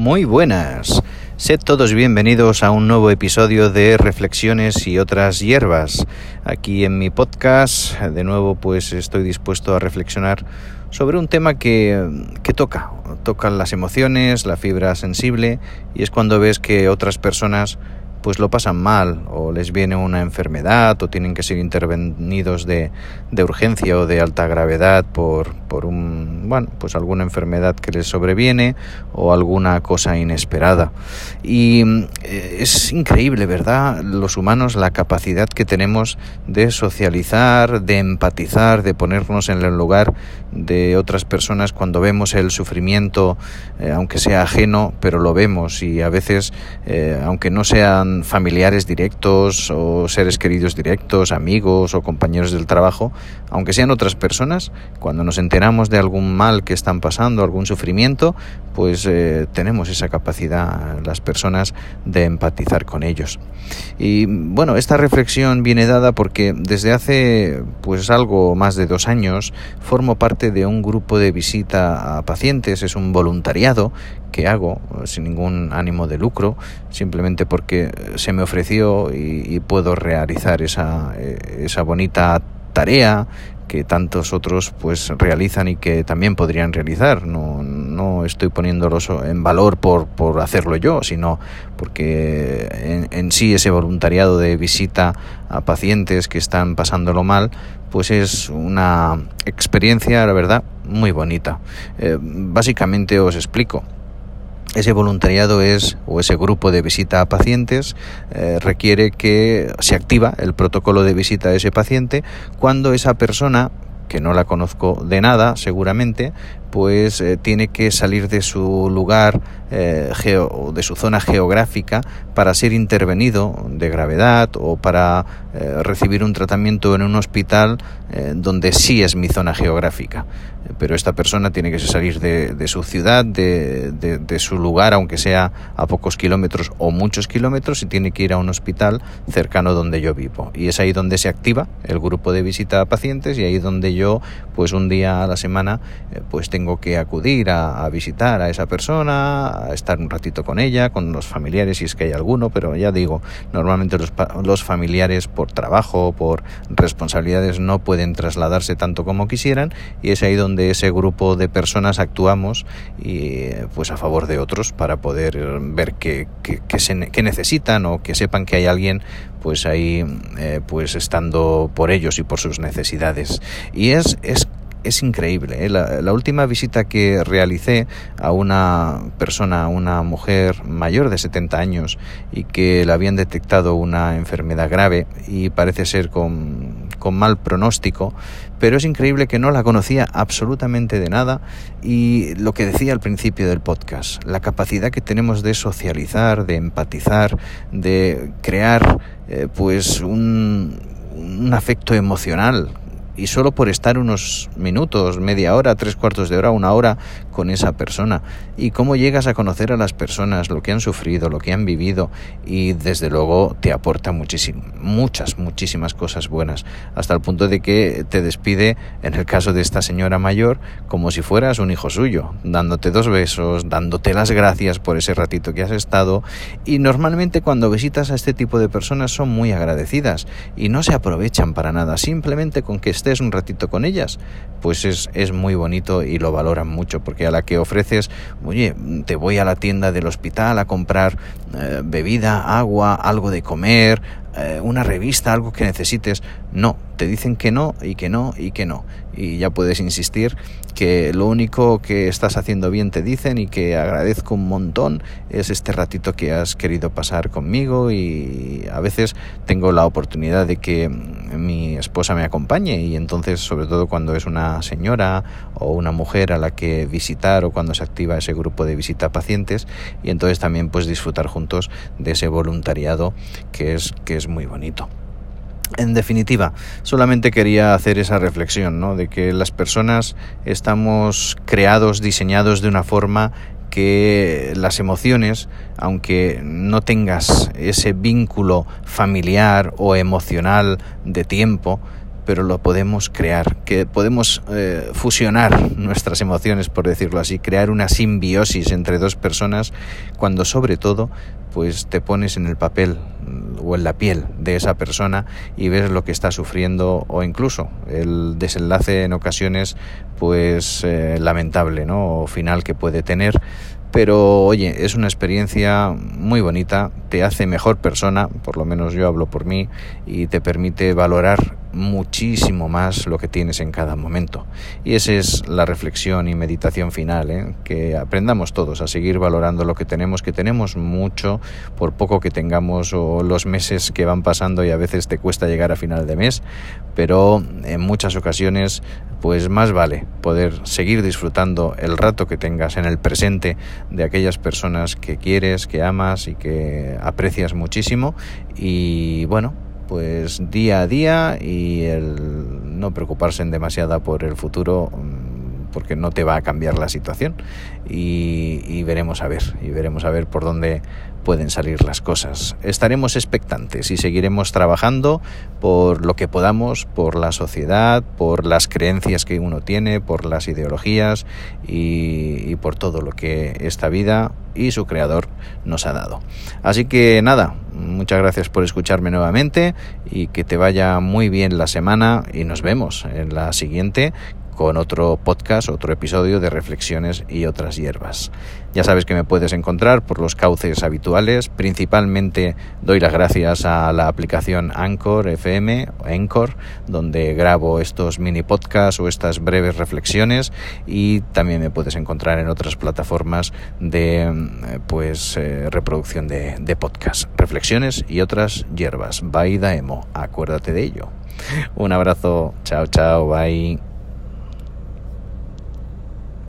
Muy buenas. Sed todos bienvenidos a un nuevo episodio de Reflexiones y otras hierbas. Aquí en mi podcast, de nuevo, pues estoy dispuesto a reflexionar sobre un tema que, que toca, tocan las emociones, la fibra sensible, y es cuando ves que otras personas pues lo pasan mal o les viene una enfermedad o tienen que ser intervenidos de, de urgencia o de alta gravedad por, por un bueno pues alguna enfermedad que les sobreviene o alguna cosa inesperada. Y eh, es increíble verdad los humanos la capacidad que tenemos de socializar de empatizar de ponernos en el lugar de otras personas cuando vemos el sufrimiento eh, aunque sea ajeno pero lo vemos. Y a veces eh, aunque no sean familiares directos o seres queridos directos, amigos o compañeros del trabajo, aunque sean otras personas, cuando nos enteramos de algún mal que están pasando, algún sufrimiento, pues eh, tenemos esa capacidad las personas de empatizar con ellos. Y bueno, esta reflexión viene dada porque desde hace pues algo más de dos años formo parte de un grupo de visita a pacientes, es un voluntariado que hago sin ningún ánimo de lucro, simplemente porque se me ofreció y, puedo realizar esa, eh, esa bonita tarea que tantos otros pues realizan y que también podrían realizar. No, no estoy poniéndolos en valor por, por hacerlo yo, sino porque en, sí ese voluntariado de visita a pacientes que están pasándolo mal, pues es una experiencia, la verdad, muy bonita. Eh, básicamente os explico. Ese voluntariado es, o ese grupo de visita a pacientes, eh, requiere que se activa el protocolo de visita a ese paciente cuando esa persona que no la conozco de nada, seguramente, pues eh, tiene que salir de su lugar eh, geo, de su zona geográfica para ser intervenido de gravedad o para eh, recibir un tratamiento en un hospital eh, donde sí es mi zona geográfica. Pero esta persona tiene que salir de, de su ciudad, de, de, de, su lugar, aunque sea a pocos kilómetros o muchos kilómetros, y tiene que ir a un hospital cercano donde yo vivo. Y es ahí donde se activa el grupo de visita a pacientes y ahí donde yo, pues un día a la semana, pues tengo que acudir a, visitar a esa persona, a estar un ratito con ella, con los familiares si es que hay alguno, pero ya digo, normalmente los, los familiares por trabajo, por responsabilidades no pueden trasladarse tanto como quisieran y es ahí donde ese grupo de personas actuamos y pues a favor de otros para poder ver qué, qué, se, qué necesitan o que sepan que hay alguien pues ahí eh, pues estando por ellos y por sus necesidades y es, es es increíble. ¿eh? La, la, última visita que realicé a una persona, a una mujer mayor de 70 años y que le habían detectado una enfermedad grave y parece ser con, con mal pronóstico, pero es increíble que no la conocía absolutamente de nada y lo que decía al principio del podcast, la capacidad que tenemos de socializar, de empatizar, de crear eh, pues un, un afecto emocional y solo por estar unos minutos, media hora, tres cuartos de hora, una hora con esa persona. Y cómo llegas a conocer a las personas, lo que han sufrido, lo que han vivido y desde luego te aporta muchísimo, muchas, muchísimas cosas buenas, hasta el punto de que te despide, en el caso de esta señora mayor, como si fueras un hijo suyo, dándote dos besos, dándote las gracias por ese ratito que has estado y normalmente cuando visitas a este tipo de personas son muy agradecidas y no se aprovechan para nada, simplemente con que estés un ratito con ellas, pues es, es muy bonito y lo valoran mucho, porque a la que ofreces, oye, te voy a la tienda del hospital a comprar eh, bebida, agua, algo de comer, eh, una revista, algo que necesites, no, te dicen que no y que no y que no. Y ya puedes insistir que lo único que estás haciendo bien te dicen y que agradezco un montón es este ratito que has querido pasar conmigo y a veces tengo la oportunidad de que mi esposa me acompañe y entonces sobre todo cuando es una señora o una mujer a la que visitar o cuando se activa ese grupo de visita a pacientes y entonces también pues disfrutar juntos de ese voluntariado que es que es muy bonito. En definitiva, solamente quería hacer esa reflexión, ¿no? De que las personas estamos creados, diseñados de una forma que las emociones, aunque no tengas ese vínculo familiar o emocional de tiempo, pero lo podemos crear, que podemos eh, fusionar nuestras emociones, por decirlo así, crear una simbiosis entre dos personas, cuando sobre todo pues te pones en el papel mm, o en la piel de esa persona y ves lo que está sufriendo o incluso el desenlace en ocasiones pues eh, lamentable no o final que puede tener. Pero oye, es una experiencia muy bonita, te hace mejor persona, por lo menos yo hablo por mí, y te permite valorar muchísimo más lo que tienes en cada momento. Y esa es la reflexión y meditación final, ¿eh? que aprendamos todos a seguir valorando lo que tenemos, que tenemos mucho, por poco que tengamos o los meses que van pasando y a veces te cuesta llegar a final de mes, pero en muchas ocasiones pues más vale poder seguir disfrutando el rato que tengas en el presente de aquellas personas que quieres, que amas y que aprecias muchísimo y bueno, pues día a día y el no preocuparse en demasiada por el futuro mm, porque no te va a cambiar la situación y, y veremos a ver y veremos a ver por dónde pueden salir las cosas. Estaremos expectantes y seguiremos trabajando por lo que podamos, por la sociedad, por las creencias que uno tiene, por las ideologías y, por todo lo que esta vida y su creador nos ha dado. Así que nada, muchas gracias por escucharme nuevamente y que te vaya muy bien la semana y nos vemos en la siguiente con otro podcast, otro episodio de reflexiones y otras hierbas. Ya sabes que me puedes encontrar por los cauces habituales, principalmente doy las gracias a la aplicación Anchor FM, Anchor, donde grabo estos mini podcasts o estas breves reflexiones y también me puedes encontrar en otras plataformas de pues eh, reproducción de, de podcast, reflexiones y otras hierbas. Bye Daemo, acuérdate de ello. Un abrazo, chao chao, bye.